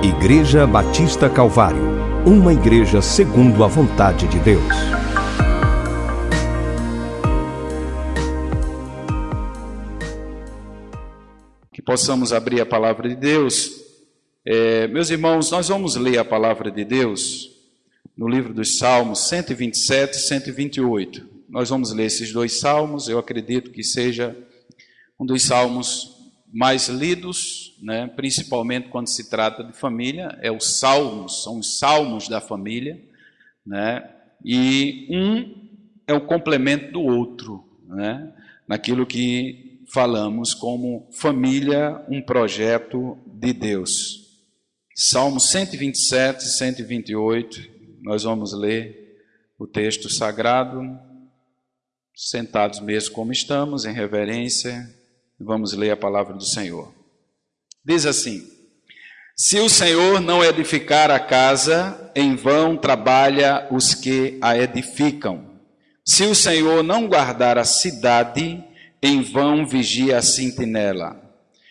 Igreja Batista Calvário, uma igreja segundo a vontade de Deus. Que possamos abrir a palavra de Deus. É, meus irmãos, nós vamos ler a palavra de Deus no livro dos Salmos 127 e 128. Nós vamos ler esses dois salmos, eu acredito que seja um dos salmos mais lidos, né, principalmente quando se trata de família, é os salmos, são os salmos da família, né, e um é o complemento do outro, né, naquilo que falamos como família, um projeto de Deus. Salmo 127 e 128, nós vamos ler o texto sagrado, sentados mesmo como estamos, em reverência, Vamos ler a palavra do Senhor. Diz assim: Se o Senhor não edificar a casa, em vão trabalha os que a edificam. Se o Senhor não guardar a cidade, em vão vigia a sentinela.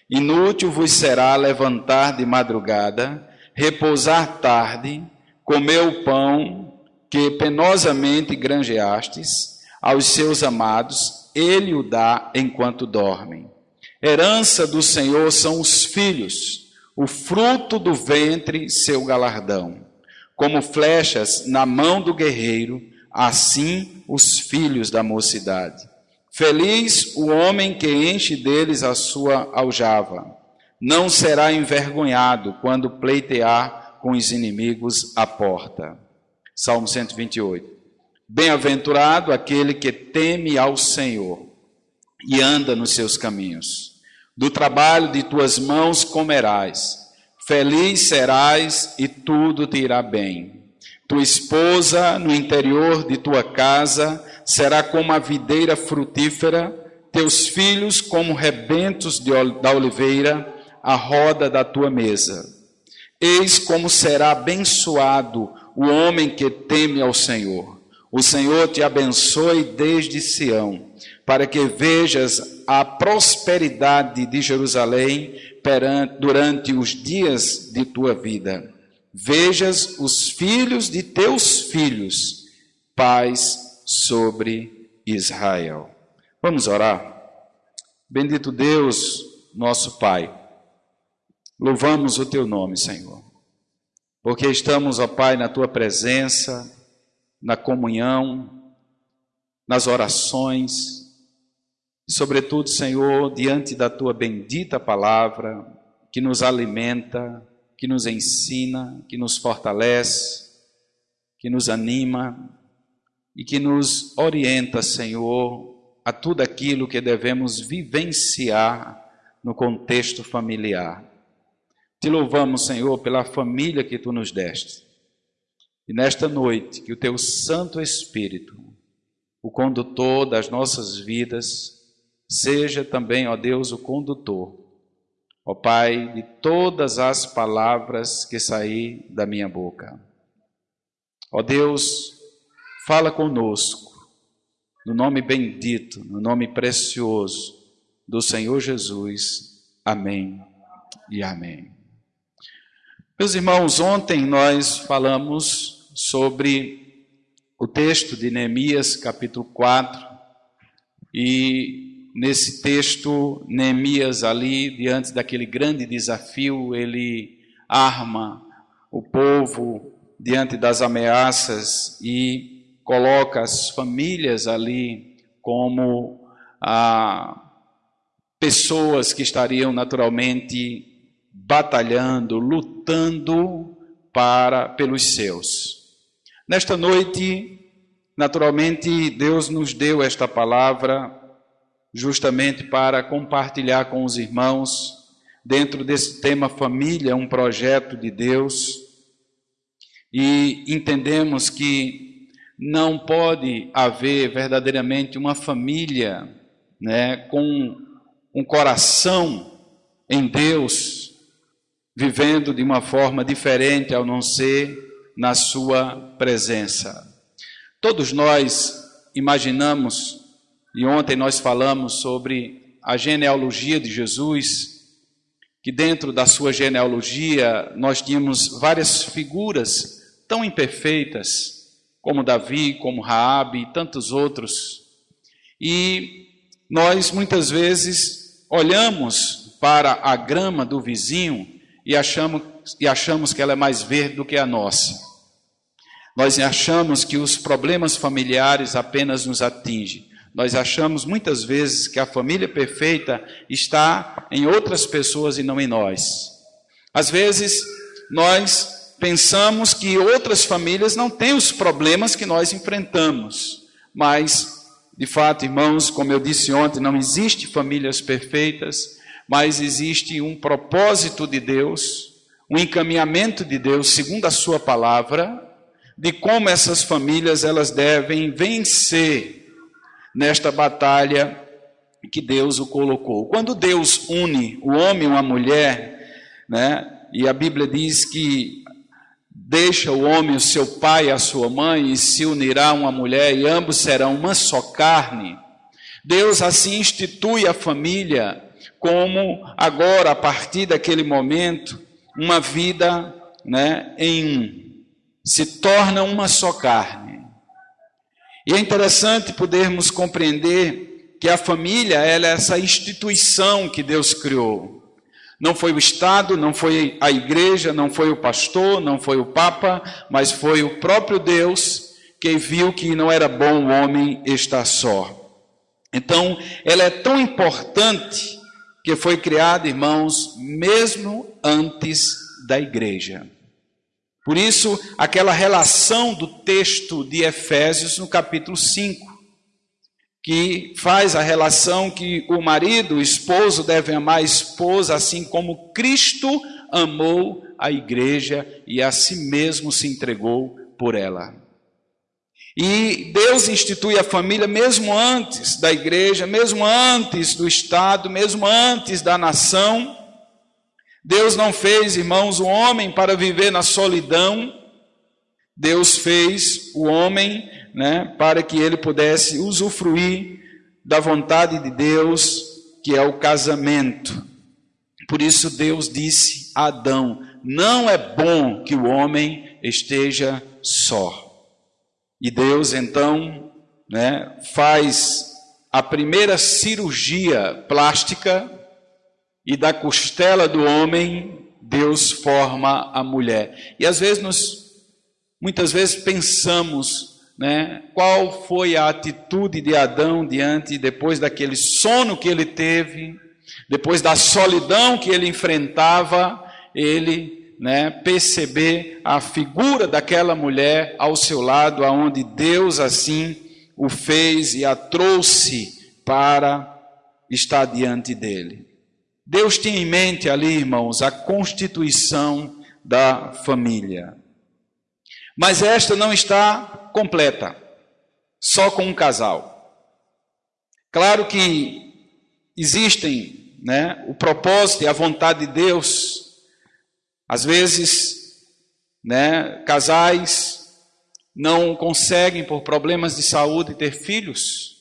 Inútil vos será levantar de madrugada, repousar tarde, comer o pão que penosamente granjeastes, aos seus amados, ele o dá enquanto dormem. Herança do Senhor são os filhos, o fruto do ventre, seu galardão. Como flechas na mão do guerreiro, assim os filhos da mocidade. Feliz o homem que enche deles a sua aljava. Não será envergonhado quando pleitear com os inimigos à porta. Salmo 128. Bem-aventurado aquele que teme ao Senhor e anda nos seus caminhos. Do trabalho de tuas mãos comerás, feliz serás e tudo te irá bem. Tua esposa no interior de tua casa será como a videira frutífera, teus filhos como rebentos de, da oliveira, a roda da tua mesa. Eis como será abençoado o homem que teme ao Senhor. O Senhor te abençoe desde Sião para que vejas a prosperidade de Jerusalém durante os dias de tua vida. Vejas os filhos de teus filhos, paz sobre Israel. Vamos orar. Bendito Deus, nosso Pai. Louvamos o teu nome, Senhor. Porque estamos, ó Pai, na tua presença, na comunhão, nas orações, e, sobretudo, Senhor, diante da tua bendita palavra, que nos alimenta, que nos ensina, que nos fortalece, que nos anima e que nos orienta, Senhor, a tudo aquilo que devemos vivenciar no contexto familiar. Te louvamos, Senhor, pela família que tu nos deste. E nesta noite, que o teu Santo Espírito, o condutor das nossas vidas, Seja também, ó Deus, o condutor, ó Pai, de todas as palavras que saí da minha boca. Ó Deus, fala conosco, no nome bendito, no nome precioso do Senhor Jesus. Amém e amém. Meus irmãos, ontem nós falamos sobre o texto de Neemias, capítulo 4, e nesse texto, Neemias ali, diante daquele grande desafio, ele arma o povo diante das ameaças e coloca as famílias ali como ah, pessoas que estariam naturalmente batalhando, lutando para pelos seus. Nesta noite, naturalmente, Deus nos deu esta palavra justamente para compartilhar com os irmãos, dentro desse tema família, um projeto de Deus. E entendemos que não pode haver verdadeiramente uma família né, com um coração em Deus, vivendo de uma forma diferente ao não ser na Sua presença. Todos nós imaginamos e ontem nós falamos sobre a genealogia de Jesus, que dentro da sua genealogia nós tínhamos várias figuras tão imperfeitas, como Davi, como Raabe e tantos outros. E nós muitas vezes olhamos para a grama do vizinho e achamos, e achamos que ela é mais verde do que a nossa. Nós achamos que os problemas familiares apenas nos atingem. Nós achamos muitas vezes que a família perfeita está em outras pessoas e não em nós. Às vezes, nós pensamos que outras famílias não têm os problemas que nós enfrentamos, mas, de fato, irmãos, como eu disse ontem, não existe famílias perfeitas, mas existe um propósito de Deus, um encaminhamento de Deus, segundo a sua palavra, de como essas famílias elas devem vencer nesta batalha que Deus o colocou. Quando Deus une o homem e uma mulher, né, e a Bíblia diz que deixa o homem o seu pai e a sua mãe e se unirá uma mulher e ambos serão uma só carne. Deus assim institui a família como agora a partir daquele momento uma vida, né, em um se torna uma só carne. E é interessante podermos compreender que a família ela é essa instituição que Deus criou. Não foi o Estado, não foi a igreja, não foi o pastor, não foi o Papa, mas foi o próprio Deus que viu que não era bom o homem estar só. Então, ela é tão importante que foi criada, irmãos, mesmo antes da igreja. Por isso, aquela relação do texto de Efésios no capítulo 5, que faz a relação que o marido, o esposo, deve amar a esposa, assim como Cristo amou a igreja e a si mesmo se entregou por ela. E Deus institui a família mesmo antes da igreja, mesmo antes do Estado, mesmo antes da nação Deus não fez, irmãos, o homem para viver na solidão. Deus fez o homem, né, para que ele pudesse usufruir da vontade de Deus, que é o casamento. Por isso Deus disse a Adão: Não é bom que o homem esteja só. E Deus então, né, faz a primeira cirurgia plástica e da costela do homem Deus forma a mulher. E às vezes nos muitas vezes pensamos, né, qual foi a atitude de Adão diante depois daquele sono que ele teve, depois da solidão que ele enfrentava, ele, né, perceber a figura daquela mulher ao seu lado, aonde Deus assim o fez e a trouxe para estar diante dele. Deus tinha em mente ali, irmãos, a constituição da família. Mas esta não está completa, só com um casal. Claro que existem né, o propósito e a vontade de Deus. Às vezes, né, casais não conseguem, por problemas de saúde, ter filhos.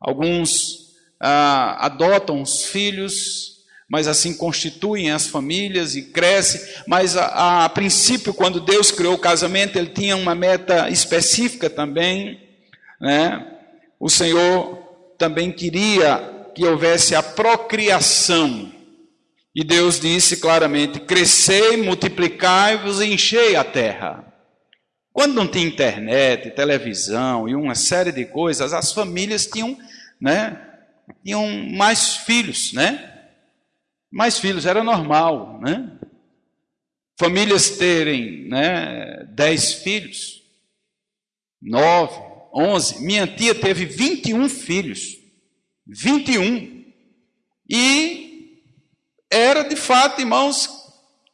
Alguns ah, adotam os filhos, mas assim constituem as famílias e crescem. Mas a, a, princípio, quando Deus criou o casamento, ele tinha uma meta específica também. Né? O Senhor também queria que houvesse a procriação. E Deus disse claramente: crescei, multiplicai-vos e enchei a terra. Quando não tinha internet, televisão e uma série de coisas, as famílias tinham né, tinham mais filhos, né? Mais filhos, era normal, né? Famílias terem, né, dez filhos, nove, onze. Minha tia teve 21 filhos, 21. E era de fato, irmãos,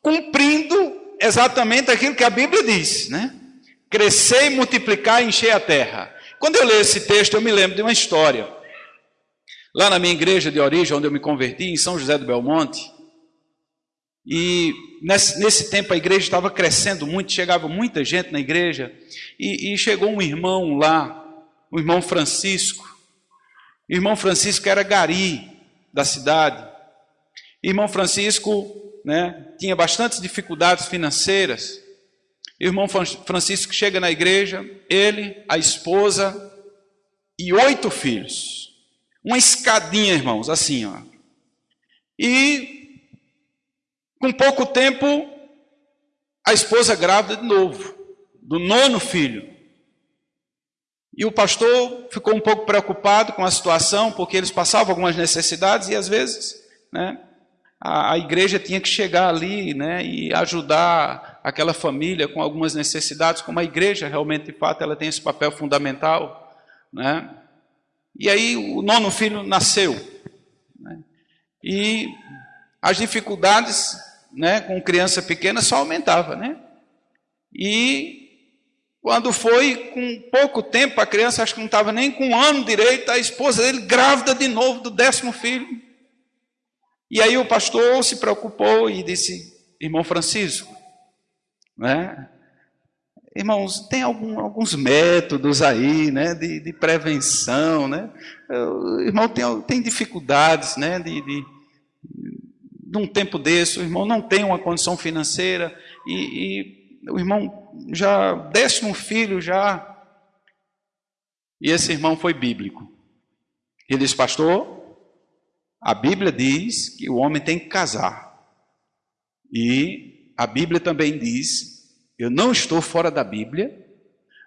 cumprindo exatamente aquilo que a Bíblia diz, né? Crescer, multiplicar e encher a terra. Quando eu leio esse texto, eu me lembro de uma história. Lá na minha igreja de origem, onde eu me converti, em São José do Belmonte, e nesse, nesse tempo a igreja estava crescendo muito, chegava muita gente na igreja, e, e chegou um irmão lá, o irmão Francisco. O irmão Francisco era gari da cidade. Irmão Francisco né, tinha bastantes dificuldades financeiras. Irmão Francisco chega na igreja, ele, a esposa e oito filhos. Uma escadinha, irmãos, assim, ó. E com pouco tempo, a esposa grávida de novo, do nono filho. E o pastor ficou um pouco preocupado com a situação, porque eles passavam algumas necessidades e às vezes, né, a, a igreja tinha que chegar ali, né, e ajudar aquela família com algumas necessidades, como a igreja realmente, de fato, ela tem esse papel fundamental, né? E aí o nono filho nasceu, né? E as dificuldades, né, com criança pequena só aumentava, né? E quando foi com pouco tempo, a criança acho que não estava nem com um ano direito, a esposa dele grávida de novo do décimo filho. E aí o pastor se preocupou e disse, irmão Francisco, né? Irmãos, tem algum, alguns métodos aí, né, de, de prevenção, né? O irmão tem, tem dificuldades, né, de, de, de um tempo desse, o irmão não tem uma condição financeira e, e o irmão já décimo filho já. E esse irmão foi bíblico. Ele disse, pastor, a Bíblia diz que o homem tem que casar. E a Bíblia também diz, eu não estou fora da Bíblia.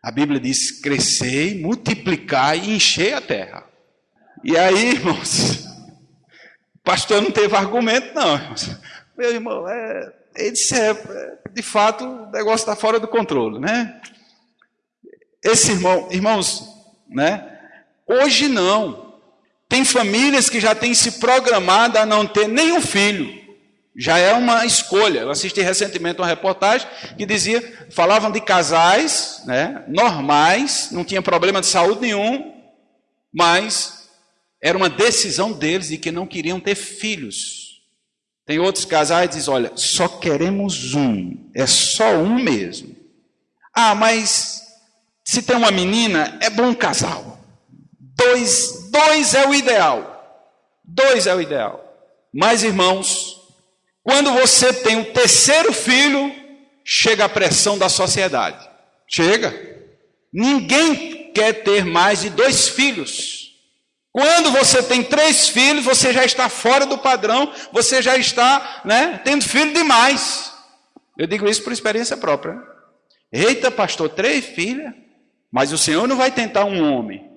A Bíblia diz: crescei, multiplicar e encher a terra. E aí, irmãos, o pastor não teve argumento, não. Meu irmão, é, ele disse: é, de fato, o negócio está fora do controle, né? Esse irmão, irmãos, né? Hoje não. Tem famílias que já têm se programado a não ter nenhum filho. Já é uma escolha. Eu assisti recentemente uma reportagem que dizia, falavam de casais, né, normais, não tinha problema de saúde nenhum, mas era uma decisão deles de que não queriam ter filhos. Tem outros casais que dizem, olha, só queremos um, é só um mesmo. Ah, mas se tem uma menina, é bom casal. Dois, dois é o ideal. Dois é o ideal. Mas, irmãos, quando você tem o terceiro filho, chega a pressão da sociedade. Chega. Ninguém quer ter mais de dois filhos. Quando você tem três filhos, você já está fora do padrão, você já está né, tendo filho demais. Eu digo isso por experiência própria. Eita, pastor, três filhas? Mas o Senhor não vai tentar um homem.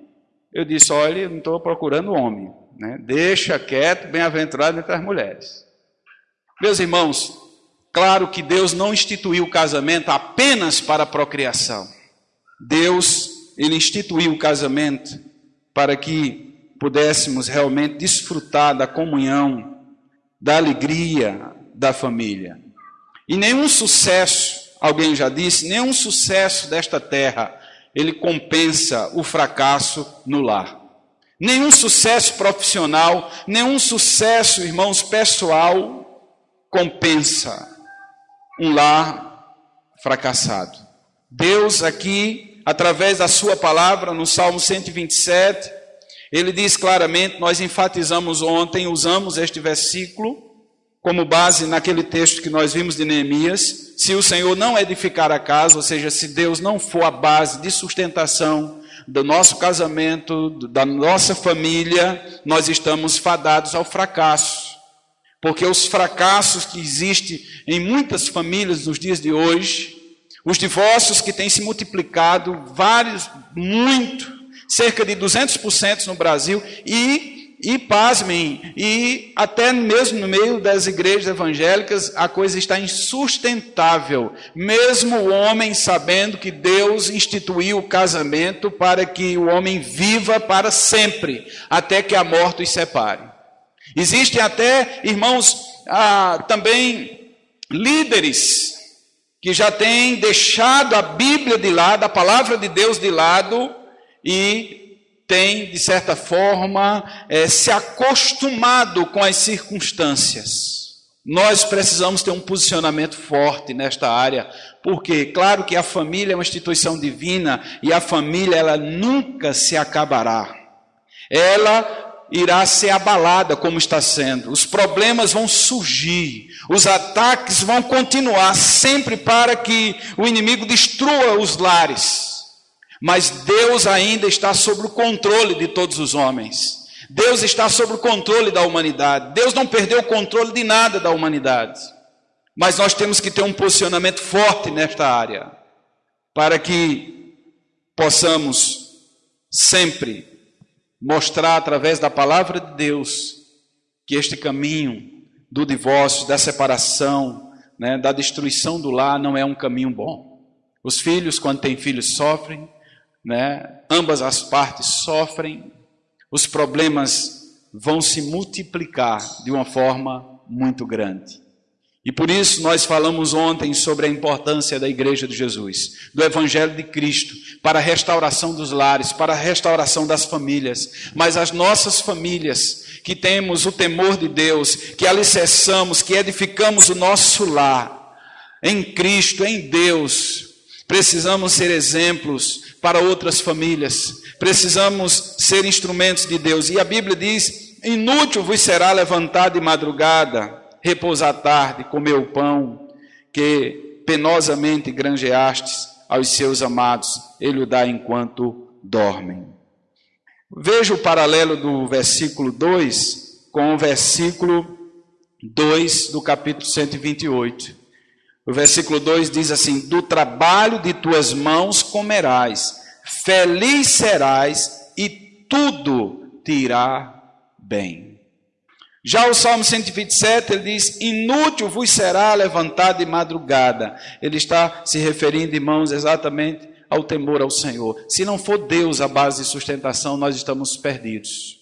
Eu disse: olha, não estou procurando homem. Né? Deixa quieto, bem-aventurado entre as mulheres. Meus irmãos, claro que Deus não instituiu o casamento apenas para a procriação. Deus, Ele instituiu o casamento para que pudéssemos realmente desfrutar da comunhão, da alegria da família. E nenhum sucesso, alguém já disse, nenhum sucesso desta terra ele compensa o fracasso no lar. Nenhum sucesso profissional, nenhum sucesso, irmãos, pessoal compensa um lar fracassado. Deus aqui, através da sua palavra, no Salmo 127, ele diz claramente, nós enfatizamos ontem, usamos este versículo como base naquele texto que nós vimos de Neemias, se o Senhor não edificar a casa, ou seja, se Deus não for a base de sustentação do nosso casamento, da nossa família, nós estamos fadados ao fracasso. Porque os fracassos que existem em muitas famílias nos dias de hoje, os divórcios que têm se multiplicado, vários, muito, cerca de 200% no Brasil, e e pasmem, e até mesmo no meio das igrejas evangélicas a coisa está insustentável, mesmo o homem sabendo que Deus instituiu o casamento para que o homem viva para sempre, até que a morte os separe. Existem até, irmãos, ah, também líderes que já têm deixado a Bíblia de lado, a palavra de Deus de lado, e tem, de certa forma, é, se acostumado com as circunstâncias. Nós precisamos ter um posicionamento forte nesta área, porque, claro que a família é uma instituição divina e a família ela nunca se acabará. Ela irá ser abalada como está sendo. Os problemas vão surgir, os ataques vão continuar sempre para que o inimigo destrua os lares. Mas Deus ainda está sob o controle de todos os homens. Deus está sob o controle da humanidade. Deus não perdeu o controle de nada da humanidade. Mas nós temos que ter um posicionamento forte nesta área, para que possamos sempre mostrar através da palavra de Deus que este caminho do divórcio, da separação, né, da destruição do lar não é um caminho bom. Os filhos, quando têm filhos, sofrem, né, ambas as partes sofrem, os problemas vão se multiplicar de uma forma muito grande. E por isso nós falamos ontem sobre a importância da Igreja de Jesus, do Evangelho de Cristo, para a restauração dos lares, para a restauração das famílias. Mas as nossas famílias, que temos o temor de Deus, que alicerçamos, que edificamos o nosso lar em Cristo, em Deus, precisamos ser exemplos para outras famílias, precisamos ser instrumentos de Deus. E a Bíblia diz: inútil vos será levantar de madrugada repousar tarde, comer o pão que penosamente granjeastes aos seus amados, ele o dá enquanto dormem. Veja o paralelo do versículo 2 com o versículo 2 do capítulo 128. O versículo 2 diz assim: Do trabalho de tuas mãos comerás, feliz serás e tudo te irá bem. Já o Salmo 127, ele diz: Inútil vos será levantar de madrugada. Ele está se referindo, irmãos, exatamente ao temor ao Senhor. Se não for Deus a base de sustentação, nós estamos perdidos.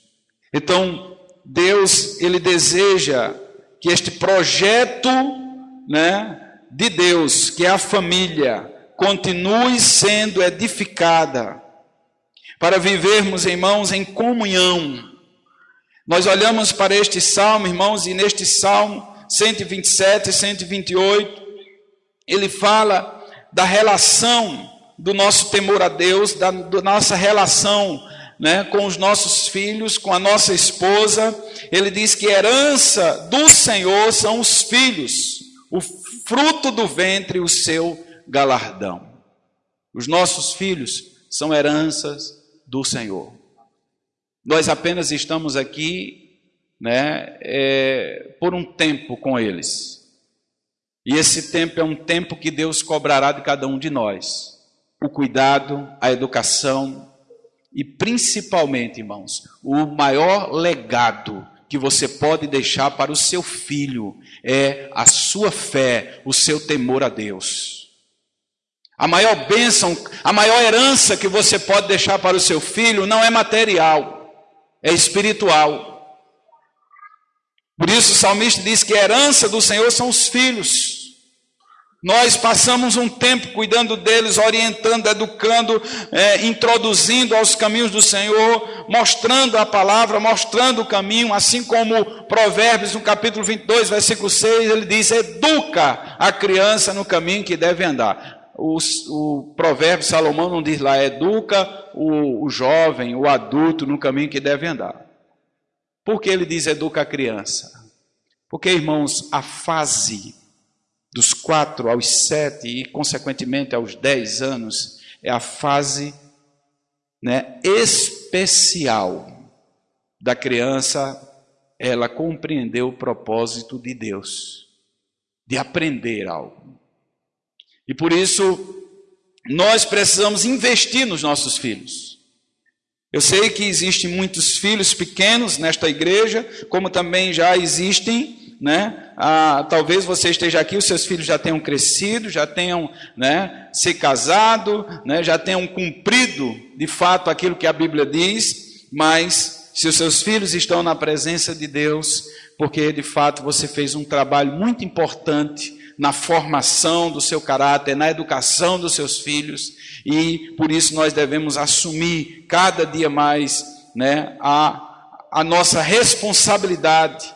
Então, Deus, ele deseja que este projeto, né, de Deus, que é a família, continue sendo edificada para vivermos, irmãos, em comunhão nós olhamos para este salmo, irmãos, e neste salmo 127 e 128, ele fala da relação do nosso temor a Deus, da, da nossa relação né, com os nossos filhos, com a nossa esposa. Ele diz que herança do Senhor são os filhos, o fruto do ventre, o seu galardão. Os nossos filhos são heranças do Senhor. Nós apenas estamos aqui né, é, por um tempo com eles. E esse tempo é um tempo que Deus cobrará de cada um de nós. O cuidado, a educação e principalmente, irmãos, o maior legado que você pode deixar para o seu filho é a sua fé, o seu temor a Deus. A maior bênção, a maior herança que você pode deixar para o seu filho não é material é espiritual. Por isso o salmista diz que a herança do Senhor são os filhos. Nós passamos um tempo cuidando deles, orientando, educando, é, introduzindo aos caminhos do Senhor, mostrando a palavra, mostrando o caminho, assim como Provérbios, no capítulo 22, versículo 6, ele diz: educa a criança no caminho que deve andar o, o provérbio Salomão não diz lá, educa o, o jovem, o adulto no caminho que deve andar. Por que ele diz educa a criança? Porque, irmãos, a fase dos quatro aos sete e, consequentemente, aos dez anos é a fase né, especial da criança ela compreender o propósito de Deus, de aprender algo. E por isso, nós precisamos investir nos nossos filhos. Eu sei que existem muitos filhos pequenos nesta igreja, como também já existem, né? Ah, talvez você esteja aqui, os seus filhos já tenham crescido, já tenham né, se casado, né, já tenham cumprido de fato aquilo que a Bíblia diz, mas se os seus filhos estão na presença de Deus, porque de fato você fez um trabalho muito importante na formação do seu caráter, na educação dos seus filhos, e por isso nós devemos assumir cada dia mais né, a, a nossa responsabilidade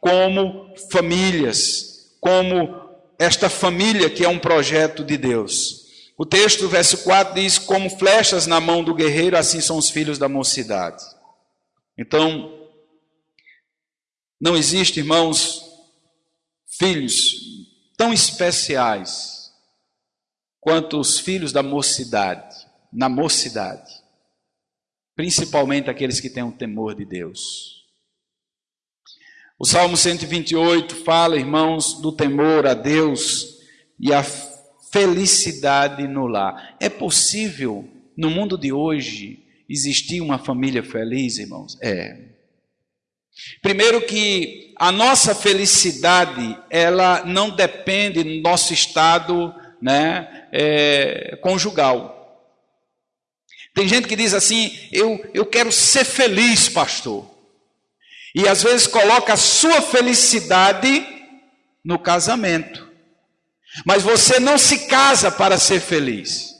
como famílias, como esta família que é um projeto de Deus. O texto, verso 4 diz: Como flechas na mão do guerreiro, assim são os filhos da mocidade. Então, Não existe, irmãos, filhos tão especiais quanto os filhos da mocidade, na mocidade, principalmente aqueles que têm o temor de Deus. O Salmo 128 fala, irmãos, do temor a Deus e a felicidade no lar. É possível, no mundo de hoje, existir uma família feliz, irmãos? É. Primeiro que a nossa felicidade, ela não depende do nosso estado né, é, conjugal. Tem gente que diz assim, eu, eu quero ser feliz, pastor. E às vezes coloca a sua felicidade no casamento. Mas você não se casa para ser feliz.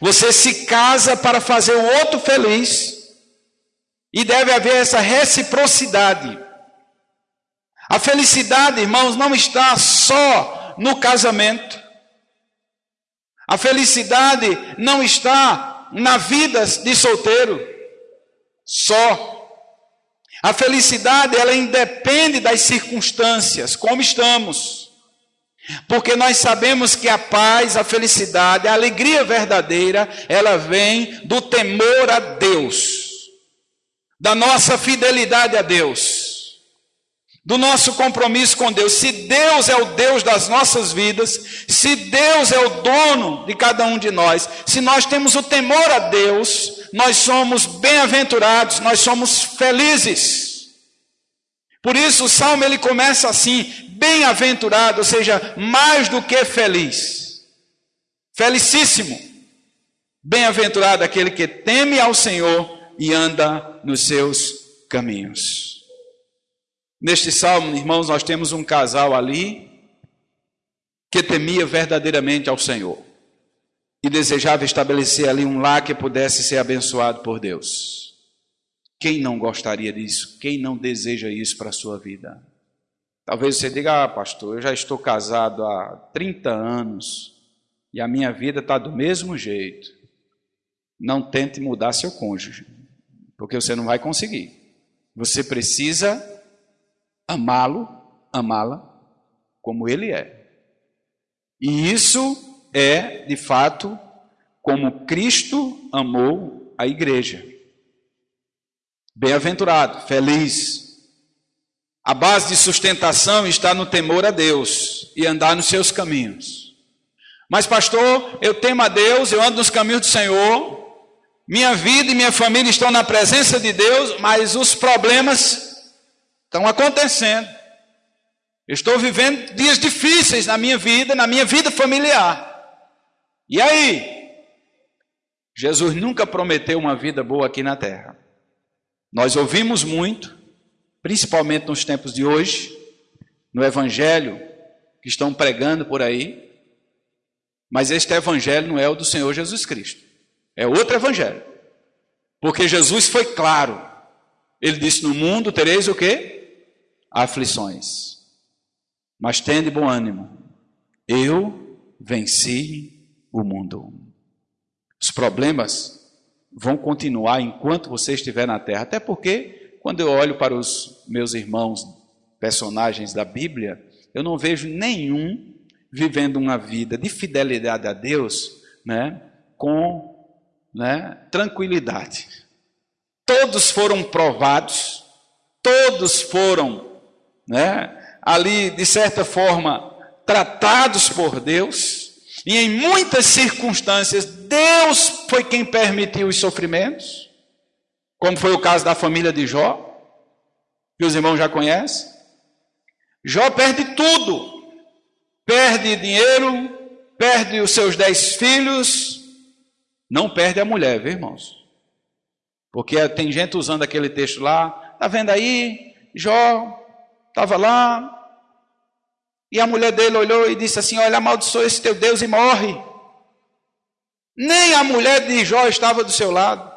Você se casa para fazer o outro feliz. E deve haver essa reciprocidade. A felicidade, irmãos, não está só no casamento. A felicidade não está na vida de solteiro. Só. A felicidade, ela independe das circunstâncias, como estamos. Porque nós sabemos que a paz, a felicidade, a alegria verdadeira, ela vem do temor a Deus, da nossa fidelidade a Deus, do nosso compromisso com Deus. Se Deus é o Deus das nossas vidas, se Deus é o dono de cada um de nós, se nós temos o temor a Deus, nós somos bem-aventurados, nós somos felizes. Por isso o salmo ele começa assim: bem-aventurado, ou seja, mais do que feliz. Felicíssimo. Bem-aventurado aquele que teme ao Senhor e anda nos seus caminhos. Neste salmo, irmãos, nós temos um casal ali que temia verdadeiramente ao Senhor e desejava estabelecer ali um lar que pudesse ser abençoado por Deus. Quem não gostaria disso? Quem não deseja isso para a sua vida? Talvez você diga, ah, pastor, eu já estou casado há 30 anos e a minha vida está do mesmo jeito. Não tente mudar seu cônjuge, porque você não vai conseguir. Você precisa amá-lo, amá-la como ele é. E isso é, de fato, como Cristo amou a igreja. Bem-aventurado, feliz, a base de sustentação está no temor a Deus e andar nos seus caminhos. Mas, pastor, eu temo a Deus, eu ando nos caminhos do Senhor, minha vida e minha família estão na presença de Deus, mas os problemas estão acontecendo. Eu estou vivendo dias difíceis na minha vida, na minha vida familiar. E aí? Jesus nunca prometeu uma vida boa aqui na terra. Nós ouvimos muito, principalmente nos tempos de hoje, no evangelho que estão pregando por aí, mas este evangelho não é o do Senhor Jesus Cristo. É outro evangelho. Porque Jesus foi claro. Ele disse: "No mundo tereis o quê? Aflições. Mas tende bom ânimo. Eu venci o mundo." Os problemas vão continuar enquanto você estiver na terra, até porque quando eu olho para os meus irmãos personagens da Bíblia, eu não vejo nenhum vivendo uma vida de fidelidade a Deus, né, com né, tranquilidade. Todos foram provados, todos foram né, ali, de certa forma, tratados por Deus, e em muitas circunstâncias, Deus foi quem permitiu os sofrimentos como foi o caso da família de Jó, que os irmãos já conhecem. Jó perde tudo, perde dinheiro, perde os seus dez filhos, não perde a mulher, viu, irmãos? Porque tem gente usando aquele texto lá, tá vendo aí? Jó estava lá, e a mulher dele olhou e disse assim: Olha, amaldiçoa esse teu Deus e morre. Nem a mulher de Jó estava do seu lado.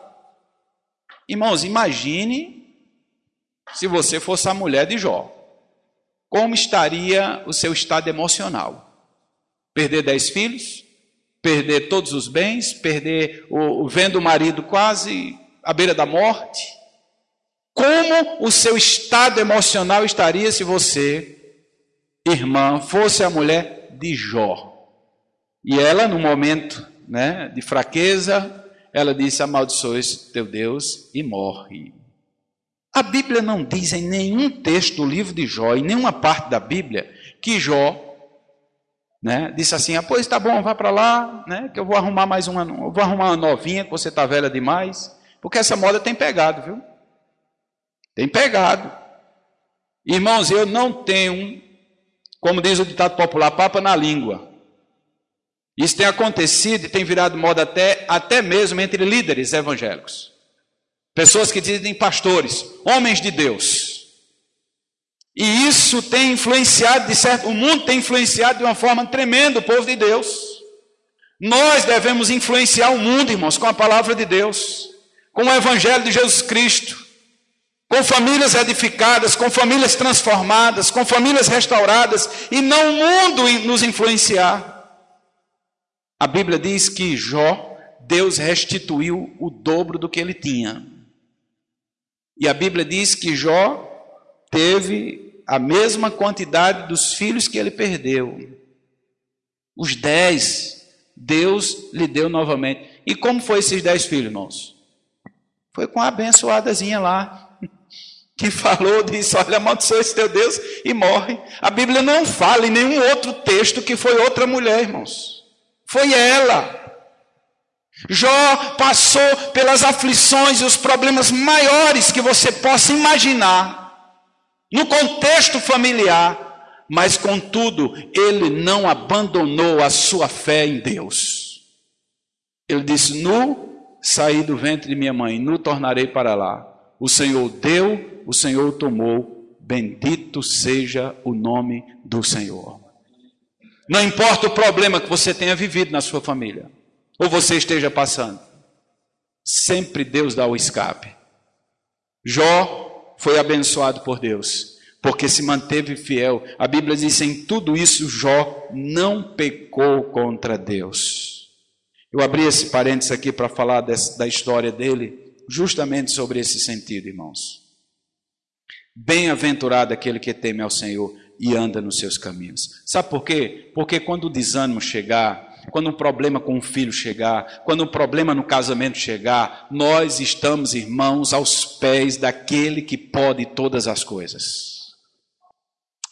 Irmãos, imagine se você fosse a mulher de Jó. Como estaria o seu estado emocional? Perder dez filhos? Perder todos os bens? Perder o, o vendo o marido quase à beira da morte? Como o seu estado emocional estaria se você, irmã, fosse a mulher de Jó? E ela, no momento né, de fraqueza, ela disse: Amaldiçoes teu Deus e morre. A Bíblia não diz em nenhum texto do livro de Jó, em nenhuma parte da Bíblia, que Jó né, disse assim: ah, pois tá bom, vá para lá, né, que eu vou arrumar mais uma, vou arrumar uma novinha, que você está velha demais. Porque essa moda tem pegado, viu? Tem pegado. Irmãos, eu não tenho, como diz o ditado popular, papa na língua. Isso tem acontecido e tem virado moda até, até mesmo entre líderes evangélicos. Pessoas que dizem pastores, homens de Deus. E isso tem influenciado, de certo, o mundo tem influenciado de uma forma tremenda o povo de Deus. Nós devemos influenciar o mundo, irmãos, com a palavra de Deus, com o evangelho de Jesus Cristo, com famílias edificadas, com famílias transformadas, com famílias restauradas, e não o mundo nos influenciar. A Bíblia diz que Jó, Deus restituiu o dobro do que ele tinha. E a Bíblia diz que Jó teve a mesma quantidade dos filhos que ele perdeu. Os dez, Deus lhe deu novamente. E como foi esses dez filhos, irmãos? Foi com a abençoadazinha lá, que falou, disse: Olha, amaldiçoa esse teu Deus e morre. A Bíblia não fala em nenhum outro texto que foi outra mulher, irmãos. Foi ela. Jó passou pelas aflições e os problemas maiores que você possa imaginar, no contexto familiar, mas contudo, ele não abandonou a sua fé em Deus. Ele disse: Nu saí do ventre de minha mãe, nu tornarei para lá. O Senhor deu, o Senhor tomou, bendito seja o nome do Senhor. Não importa o problema que você tenha vivido na sua família, ou você esteja passando, sempre Deus dá o escape. Jó foi abençoado por Deus, porque se manteve fiel. A Bíblia diz: em tudo isso, Jó não pecou contra Deus. Eu abri esse parênteses aqui para falar da história dele, justamente sobre esse sentido, irmãos. Bem-aventurado aquele que teme ao Senhor e anda nos seus caminhos. Sabe por quê? Porque quando o desânimo chegar, quando um problema com o filho chegar, quando um problema no casamento chegar, nós estamos, irmãos, aos pés daquele que pode todas as coisas.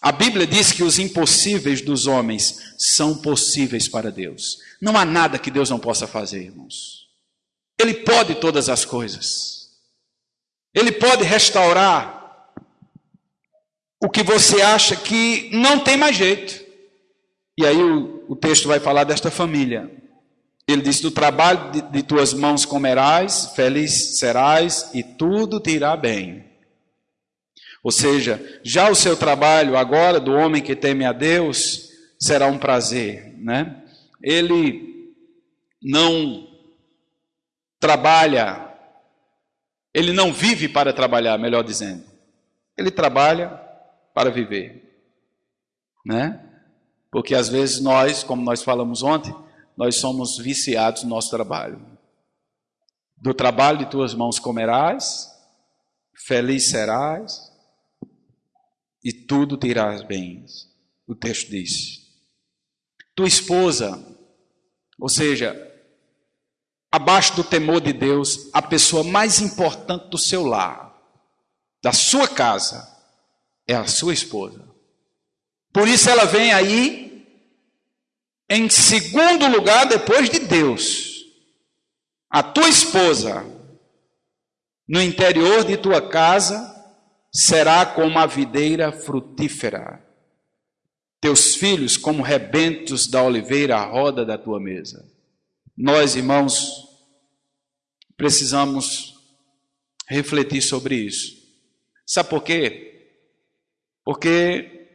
A Bíblia diz que os impossíveis dos homens são possíveis para Deus. Não há nada que Deus não possa fazer, irmãos. Ele pode todas as coisas. Ele pode restaurar o que você acha que não tem mais jeito. E aí o, o texto vai falar desta família. Ele diz: Do trabalho de, de tuas mãos comerás, feliz serás e tudo te irá bem. Ou seja, já o seu trabalho agora, do homem que teme a Deus, será um prazer. Né? Ele não trabalha, ele não vive para trabalhar, melhor dizendo. Ele trabalha para viver. Né? Porque às vezes nós, como nós falamos ontem, nós somos viciados no nosso trabalho. Do trabalho de tuas mãos comerás, feliz serás, e tudo te irás bem. O texto diz. Tua esposa, ou seja, abaixo do temor de Deus, a pessoa mais importante do seu lar, da sua casa, é a sua esposa. Por isso ela vem aí em segundo lugar depois de Deus. A tua esposa no interior de tua casa será como a videira frutífera. Teus filhos como rebentos da oliveira à roda da tua mesa. Nós, irmãos, precisamos refletir sobre isso. Sabe por quê? Porque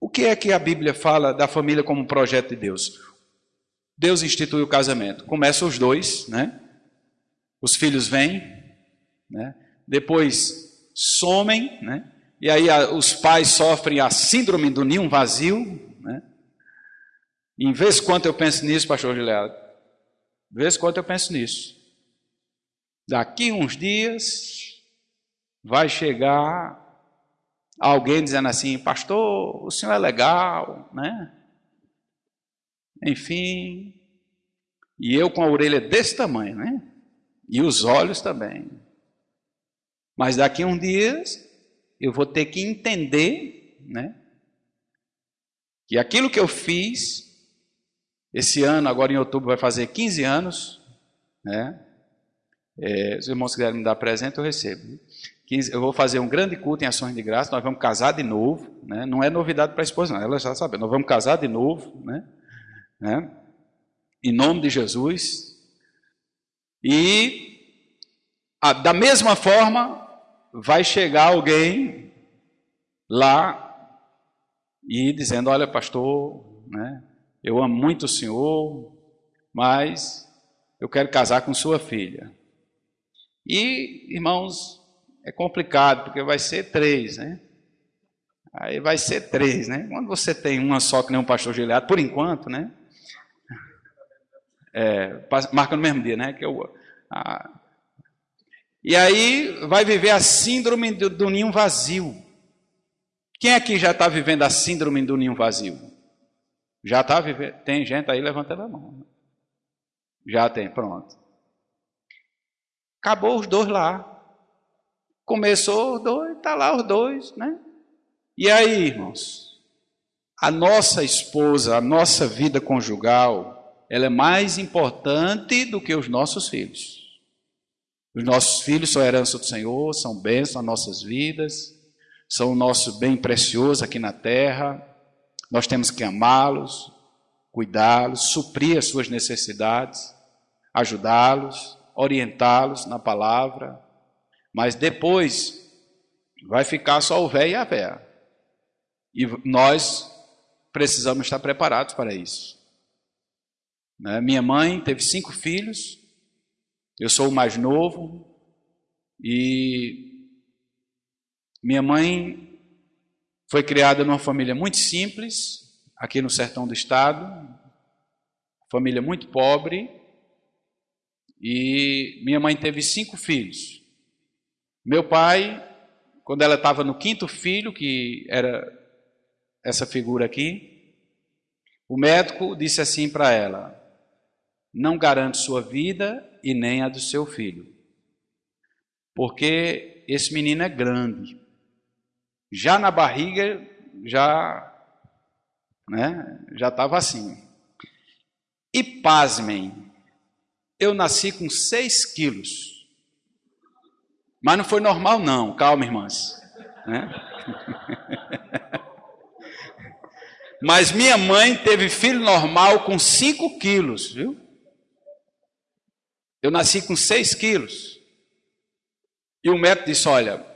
o que é que a Bíblia fala da família como projeto de Deus? Deus institui o casamento. Começa os dois, né? Os filhos vêm, né? Depois somem, né? E aí a, os pais sofrem a síndrome do ninho vazio, né? em vez quanto eu penso nisso, pastor Gileado. De vez quanto eu penso nisso. Daqui uns dias, vai chegar alguém dizendo assim: Pastor, o senhor é legal, né? Enfim. E eu com a orelha desse tamanho, né? E os olhos também. Mas daqui a um dias eu vou ter que entender, né? Que aquilo que eu fiz, esse ano, agora em outubro, vai fazer 15 anos, né? É, os irmãos quiserem me dar presente, eu recebo. 15, eu vou fazer um grande culto em ações de graça, nós vamos casar de novo, né? não é novidade para a esposa, não, ela já sabe, nós vamos casar de novo, né? né? em nome de Jesus. E a, da mesma forma, vai chegar alguém lá e dizendo: Olha, pastor, né, eu amo muito o senhor, mas eu quero casar com sua filha. E, irmãos, é complicado, porque vai ser três, né? Aí vai ser três, né? Quando você tem uma só que nem um pastor Giliado, por enquanto, né? É, marca no mesmo dia, né? Que eu, a... E aí vai viver a síndrome do, do ninho vazio. Quem aqui já está vivendo a síndrome do ninho vazio? Já está vivendo? Tem gente aí, levanta a mão. Já tem, pronto. Acabou os dois lá. Começou os dois, está lá os dois, né? E aí, irmãos? A nossa esposa, a nossa vida conjugal, ela é mais importante do que os nossos filhos. Os nossos filhos são herança do Senhor, são bênçãos nas nossas vidas são o nosso bem precioso aqui na terra. Nós temos que amá-los, cuidá-los, suprir as suas necessidades, ajudá-los, orientá-los na palavra. Mas depois vai ficar só o véio e a véia. E nós precisamos estar preparados para isso. Né? Minha mãe teve cinco filhos, eu sou o mais novo, e minha mãe foi criada numa família muito simples, aqui no sertão do estado, família muito pobre, e minha mãe teve cinco filhos. Meu pai, quando ela estava no quinto filho, que era essa figura aqui, o médico disse assim para ela: Não garante sua vida e nem a do seu filho, porque esse menino é grande já na barriga, já né, já estava assim. E pasmem, eu nasci com 6 quilos. Mas não foi normal, não. Calma, irmãs. Né? Mas minha mãe teve filho normal com 5 quilos, viu? Eu nasci com 6 quilos. E o médico disse: Olha,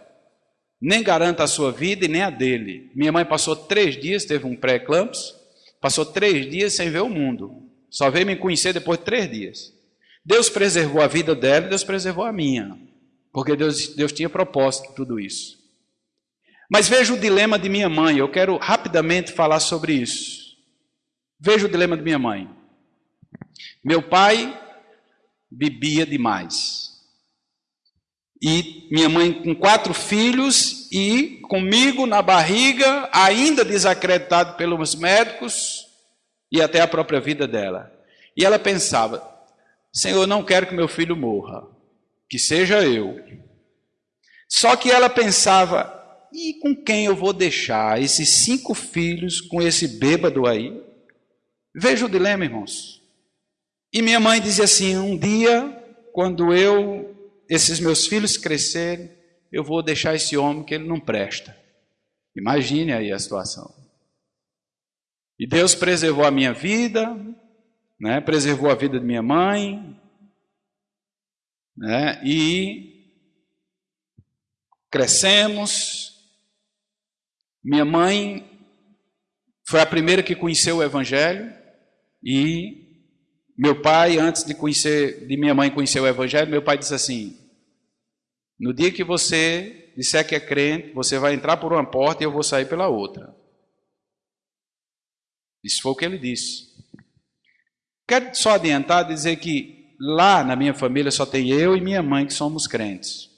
nem garanta a sua vida e nem a dele. Minha mãe passou três dias, teve um pré-eclampse, passou três dias sem ver o mundo. Só veio me conhecer depois de três dias. Deus preservou a vida dela e Deus preservou a minha. Porque Deus, Deus tinha propósito tudo isso. Mas veja o dilema de minha mãe. Eu quero rapidamente falar sobre isso. Veja o dilema de minha mãe. Meu pai bebia demais. E minha mãe com quatro filhos e comigo na barriga, ainda desacreditado pelos médicos e até a própria vida dela. E ela pensava: Senhor, não quero que meu filho morra, que seja eu. Só que ela pensava: e com quem eu vou deixar esses cinco filhos com esse bêbado aí? Veja o dilema, irmãos. E minha mãe dizia assim: um dia, quando eu esses meus filhos crescerem, eu vou deixar esse homem que ele não presta. Imagine aí a situação. E Deus preservou a minha vida, né? preservou a vida de minha mãe, né? e crescemos. Minha mãe foi a primeira que conheceu o Evangelho, e meu pai, antes de conhecer, de minha mãe conhecer o Evangelho, meu pai disse assim: no dia que você disser que é crente, você vai entrar por uma porta e eu vou sair pela outra. Isso foi o que ele disse. Quero só adiantar dizer que lá na minha família só tem eu e minha mãe que somos crentes.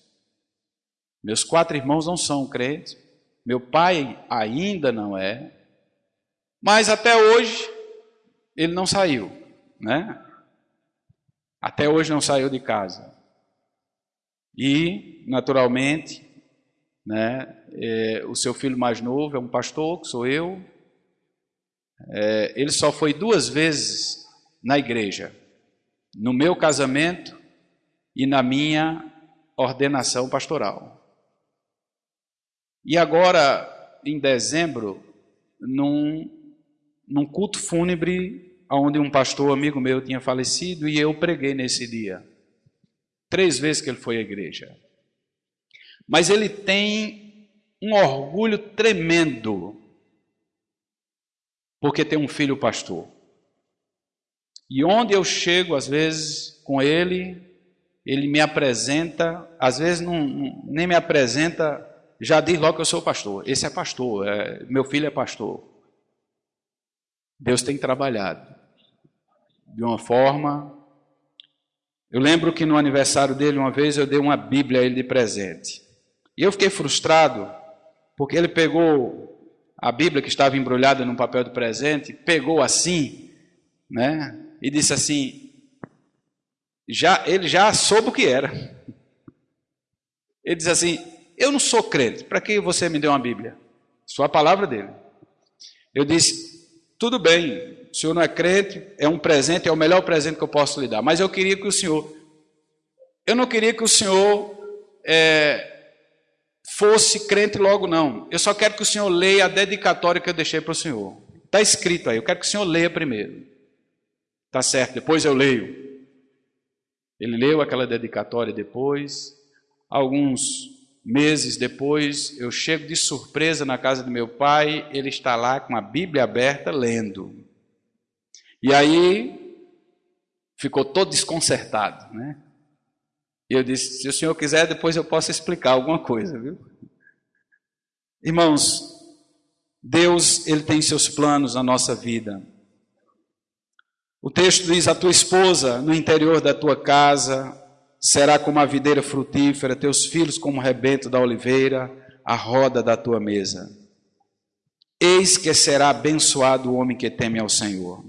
Meus quatro irmãos não são crentes, meu pai ainda não é, mas até hoje ele não saiu, né? Até hoje não saiu de casa. E, naturalmente, né, é, o seu filho mais novo é um pastor, que sou eu. É, ele só foi duas vezes na igreja, no meu casamento e na minha ordenação pastoral. E agora, em dezembro, num, num culto fúnebre, onde um pastor amigo meu tinha falecido, e eu preguei nesse dia. Três vezes que ele foi à igreja. Mas ele tem um orgulho tremendo, porque tem um filho pastor. E onde eu chego, às vezes, com ele, ele me apresenta, às vezes não, nem me apresenta, já diz logo que eu sou pastor. Esse é pastor, é, meu filho é pastor. Deus tem trabalhado de uma forma eu lembro que no aniversário dele, uma vez, eu dei uma Bíblia a ele de presente. E eu fiquei frustrado, porque ele pegou a Bíblia que estava embrulhada num papel de presente, pegou assim, né? E disse assim: já, ele já soube o que era. Ele diz assim: Eu não sou crente, para que você me deu uma Bíblia? Só a palavra dele. Eu disse: Tudo bem, o senhor não é crente, é um presente, é o melhor presente que eu posso lhe dar. Mas eu queria que o senhor, eu não queria que o senhor é, fosse crente logo, não. Eu só quero que o senhor leia a dedicatória que eu deixei para o senhor. Está escrito aí, eu quero que o senhor leia primeiro. Tá certo, depois eu leio. Ele leu aquela dedicatória depois. Alguns meses depois, eu chego de surpresa na casa do meu pai, ele está lá com a Bíblia aberta lendo. E aí ficou todo desconcertado, né? E eu disse: se o senhor quiser, depois eu posso explicar alguma coisa, viu? Irmãos, Deus, ele tem seus planos na nossa vida. O texto diz: a tua esposa no interior da tua casa será como a videira frutífera, teus filhos como o rebento da oliveira, a roda da tua mesa. Eis que será abençoado o homem que teme ao Senhor.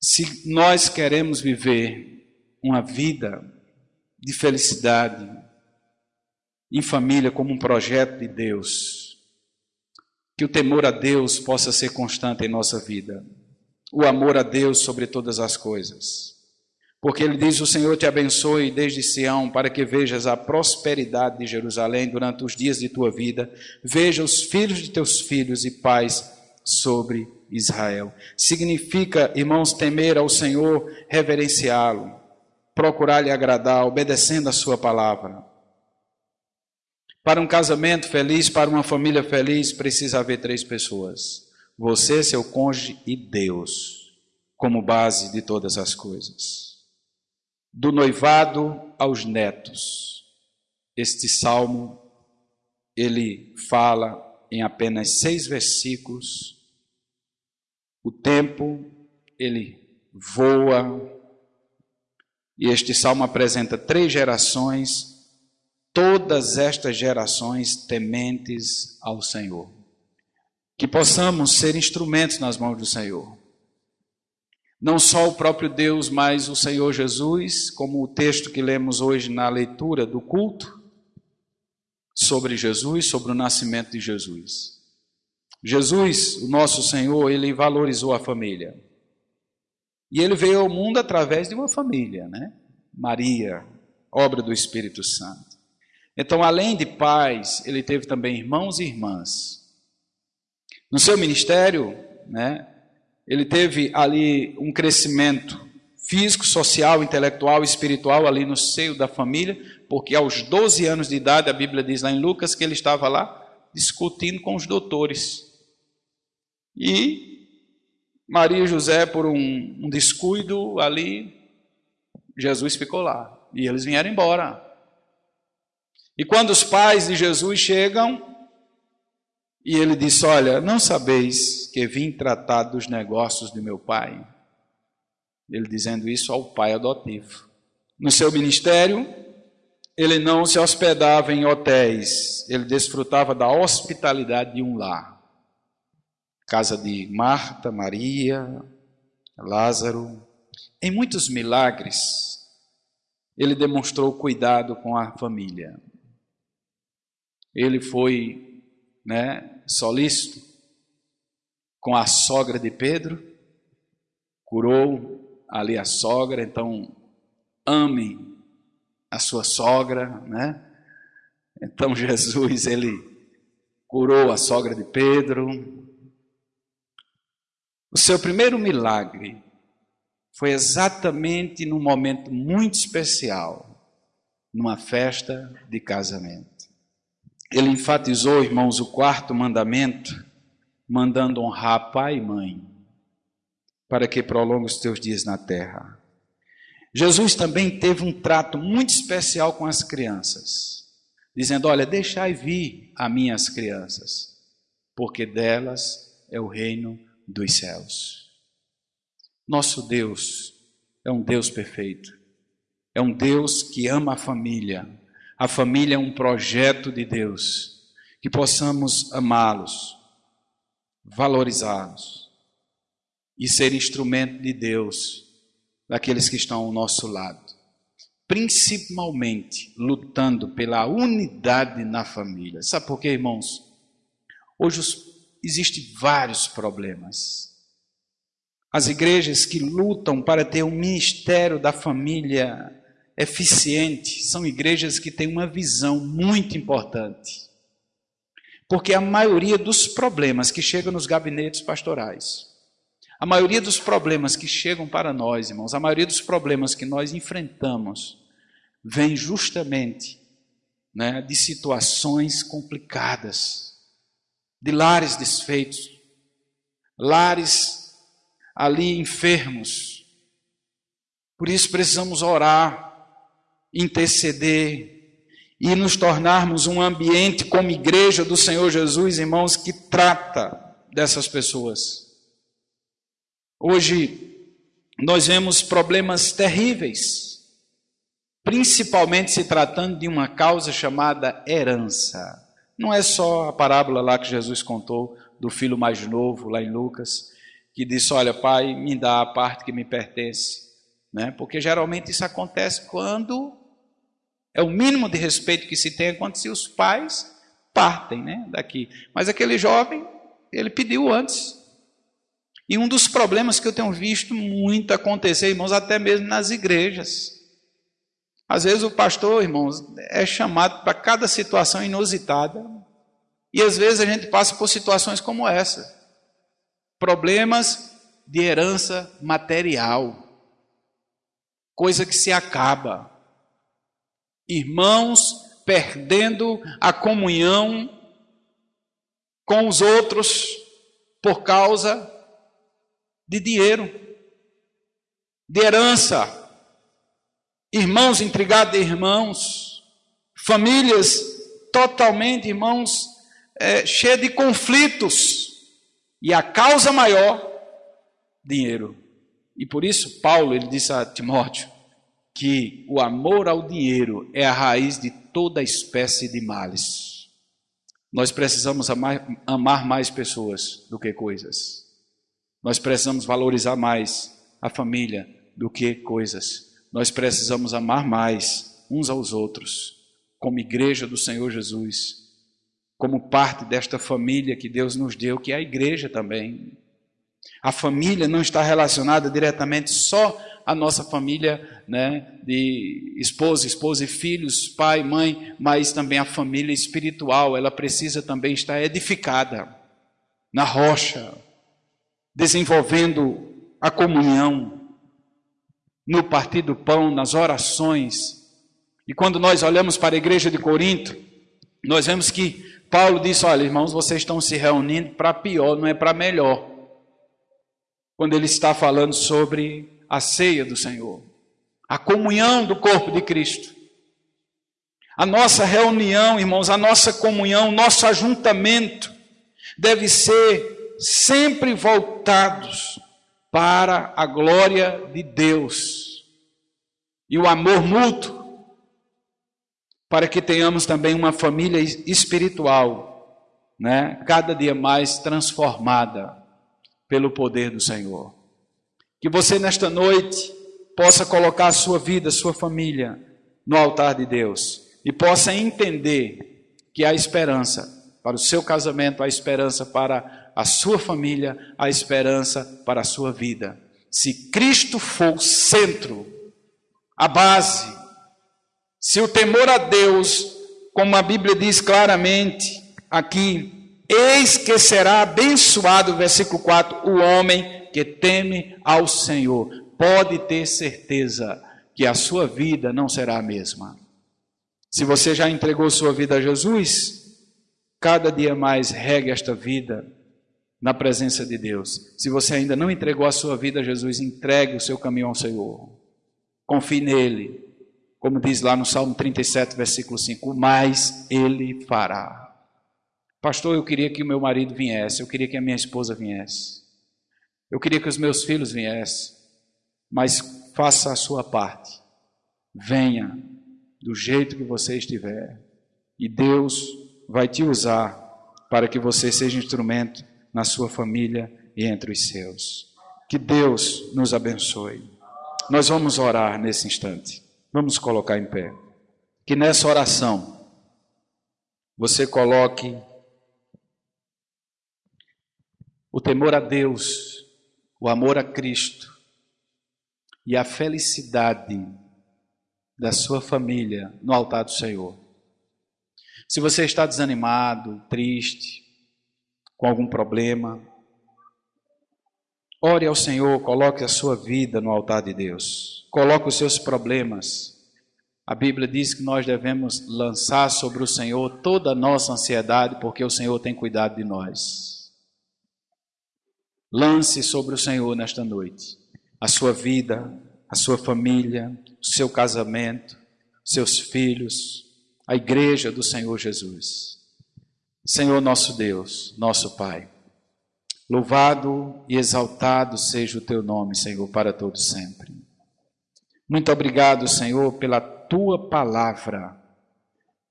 Se nós queremos viver uma vida de felicidade em família como um projeto de Deus, que o temor a Deus possa ser constante em nossa vida, o amor a Deus sobre todas as coisas. Porque ele diz: O Senhor te abençoe desde Sião, para que vejas a prosperidade de Jerusalém durante os dias de tua vida, veja os filhos de teus filhos e paz sobre Israel. Significa, irmãos, temer ao Senhor, reverenciá-lo, procurar lhe agradar, obedecendo a sua palavra. Para um casamento feliz, para uma família feliz, precisa haver três pessoas: você, seu cônjuge e Deus, como base de todas as coisas. Do noivado aos netos. Este salmo ele fala em apenas seis versículos o tempo ele voa. E este salmo apresenta três gerações, todas estas gerações tementes ao Senhor. Que possamos ser instrumentos nas mãos do Senhor. Não só o próprio Deus, mas o Senhor Jesus, como o texto que lemos hoje na leitura do culto, sobre Jesus, sobre o nascimento de Jesus. Jesus, o nosso Senhor, ele valorizou a família. E ele veio ao mundo através de uma família, né? Maria, obra do Espírito Santo. Então, além de pais, ele teve também irmãos e irmãs. No seu ministério, né, ele teve ali um crescimento físico, social, intelectual, espiritual ali no seio da família, porque aos 12 anos de idade, a Bíblia diz lá em Lucas que ele estava lá discutindo com os doutores e Maria e José, por um, um descuido ali, Jesus ficou lá. E eles vieram embora. E quando os pais de Jesus chegam, e ele disse: Olha, não sabeis que vim tratar dos negócios de meu pai? Ele dizendo isso ao pai adotivo. No seu ministério, ele não se hospedava em hotéis, ele desfrutava da hospitalidade de um lar. Casa de Marta, Maria, Lázaro. Em muitos milagres, ele demonstrou cuidado com a família. Ele foi né, solícito com a sogra de Pedro, curou ali a sogra, então ame a sua sogra, né? Então Jesus ele curou a sogra de Pedro. O seu primeiro milagre foi exatamente num momento muito especial, numa festa de casamento. Ele enfatizou, irmãos, o quarto mandamento, mandando honrar pai e mãe, para que prolongue os teus dias na terra. Jesus também teve um trato muito especial com as crianças, dizendo: Olha, deixai vir a minhas crianças, porque delas é o reino dos céus. Nosso Deus é um Deus perfeito, é um Deus que ama a família. A família é um projeto de Deus, que possamos amá-los, valorizá-los e ser instrumento de Deus daqueles que estão ao nosso lado, principalmente lutando pela unidade na família. Sabe por quê, irmãos? Hoje existem vários problemas. As igrejas que lutam para ter um ministério da família eficiente são igrejas que têm uma visão muito importante. Porque a maioria dos problemas que chegam nos gabinetes pastorais a maioria dos problemas que chegam para nós, irmãos, a maioria dos problemas que nós enfrentamos, vem justamente né, de situações complicadas, de lares desfeitos, lares ali enfermos. Por isso precisamos orar, interceder e nos tornarmos um ambiente como igreja do Senhor Jesus, irmãos, que trata dessas pessoas Hoje nós vemos problemas terríveis, principalmente se tratando de uma causa chamada herança. Não é só a parábola lá que Jesus contou do filho mais novo, lá em Lucas, que disse: Olha, pai, me dá a parte que me pertence. Né? Porque geralmente isso acontece quando é o mínimo de respeito que se tem quando se os pais partem né, daqui. Mas aquele jovem, ele pediu antes. E um dos problemas que eu tenho visto muito acontecer, irmãos, até mesmo nas igrejas. Às vezes o pastor, irmãos, é chamado para cada situação inusitada. E às vezes a gente passa por situações como essa. Problemas de herança material. Coisa que se acaba. Irmãos perdendo a comunhão com os outros por causa de dinheiro, de herança, irmãos intrigados de irmãos, famílias totalmente, irmãos, é, cheias de conflitos, e a causa maior, dinheiro. E por isso Paulo ele disse a Timóteo que o amor ao dinheiro é a raiz de toda espécie de males. Nós precisamos amar, amar mais pessoas do que coisas. Nós precisamos valorizar mais a família do que coisas. Nós precisamos amar mais uns aos outros, como igreja do Senhor Jesus, como parte desta família que Deus nos deu, que é a igreja também. A família não está relacionada diretamente só à nossa família, né, de esposa, esposa e filhos, pai, mãe, mas também a família espiritual, ela precisa também estar edificada na rocha, desenvolvendo a comunhão, no partir do pão, nas orações. E quando nós olhamos para a igreja de Corinto, nós vemos que Paulo disse: Olha, irmãos, vocês estão se reunindo para pior, não é para melhor. Quando ele está falando sobre a ceia do Senhor, a comunhão do corpo de Cristo. A nossa reunião, irmãos, a nossa comunhão, nosso ajuntamento deve ser sempre voltados para a glória de Deus e o amor mútuo. para que tenhamos também uma família espiritual, né? Cada dia mais transformada pelo poder do Senhor. Que você nesta noite possa colocar a sua vida, a sua família no altar de Deus e possa entender que há esperança para o seu casamento, há esperança para a sua família, há esperança para a sua vida. Se Cristo for o centro, a base, se o temor a Deus, como a Bíblia diz claramente aqui, eis que será abençoado, versículo 4, o homem que teme ao Senhor. Pode ter certeza que a sua vida não será a mesma. Se você já entregou sua vida a Jesus, cada dia mais regue esta vida na presença de Deus. Se você ainda não entregou a sua vida a Jesus, entregue o seu caminho ao Senhor. Confie nele. Como diz lá no Salmo 37, versículo 5: mais ele fará. Pastor, eu queria que o meu marido viesse, eu queria que a minha esposa viesse, eu queria que os meus filhos viessem, mas faça a sua parte. Venha do jeito que você estiver, e Deus vai te usar para que você seja instrumento na sua família e entre os seus. Que Deus nos abençoe. Nós vamos orar nesse instante. Vamos colocar em pé. Que nessa oração você coloque o temor a Deus, o amor a Cristo e a felicidade da sua família no altar do Senhor. Se você está desanimado, triste, com algum problema, ore ao Senhor, coloque a sua vida no altar de Deus, coloque os seus problemas. A Bíblia diz que nós devemos lançar sobre o Senhor toda a nossa ansiedade, porque o Senhor tem cuidado de nós. Lance sobre o Senhor nesta noite a sua vida, a sua família, o seu casamento, seus filhos, a igreja do Senhor Jesus. Senhor nosso Deus, nosso Pai, louvado e exaltado seja o teu nome, Senhor, para todo sempre. Muito obrigado, Senhor, pela tua palavra,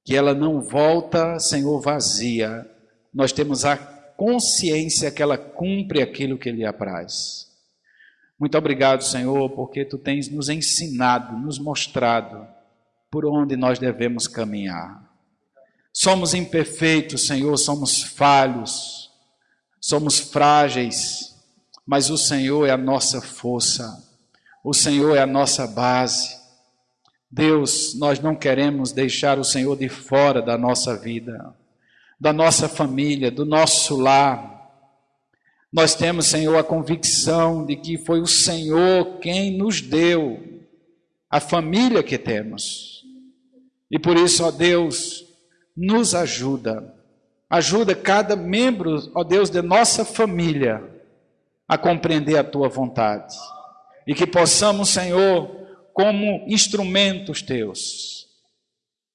que ela não volta, Senhor, vazia. Nós temos a consciência que ela cumpre aquilo que lhe apraz. Muito obrigado, Senhor, porque tu tens nos ensinado, nos mostrado por onde nós devemos caminhar. Somos imperfeitos, Senhor, somos falhos, somos frágeis, mas o Senhor é a nossa força, o Senhor é a nossa base. Deus, nós não queremos deixar o Senhor de fora da nossa vida, da nossa família, do nosso lar. Nós temos, Senhor, a convicção de que foi o Senhor quem nos deu a família que temos. E por isso, ó Deus, nos ajuda. Ajuda cada membro, ó Deus, de nossa família a compreender a tua vontade. E que possamos, Senhor, como instrumentos teus,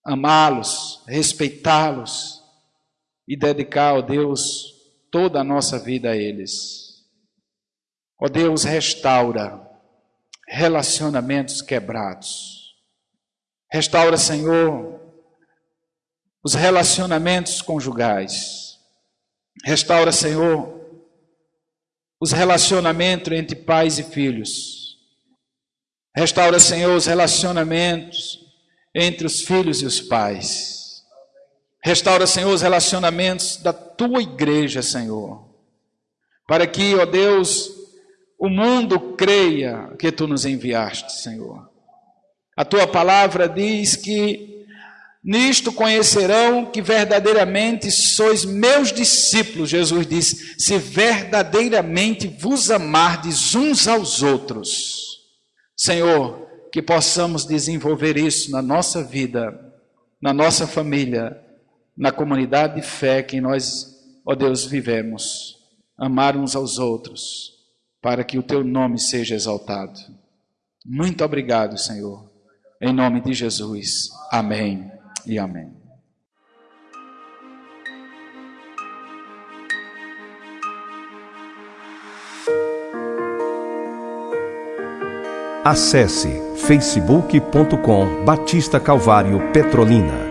amá-los, respeitá-los e dedicar, ó Deus, toda a nossa vida a eles. Ó Deus, restaura relacionamentos quebrados Restaura, Senhor, os relacionamentos conjugais. Restaura, Senhor, os relacionamentos entre pais e filhos. Restaura, Senhor, os relacionamentos entre os filhos e os pais. Restaura, Senhor, os relacionamentos da tua igreja, Senhor. Para que, ó Deus, o mundo creia que tu nos enviaste, Senhor. A tua palavra diz que nisto conhecerão que verdadeiramente sois meus discípulos. Jesus disse: se verdadeiramente vos amardes uns aos outros. Senhor, que possamos desenvolver isso na nossa vida, na nossa família, na comunidade de fé que nós, ó Deus, vivemos. Amar uns aos outros, para que o teu nome seja exaltado. Muito obrigado, Senhor em nome de Jesus. Amém e amém. Acesse facebook.com Batista Calvário Petrolina.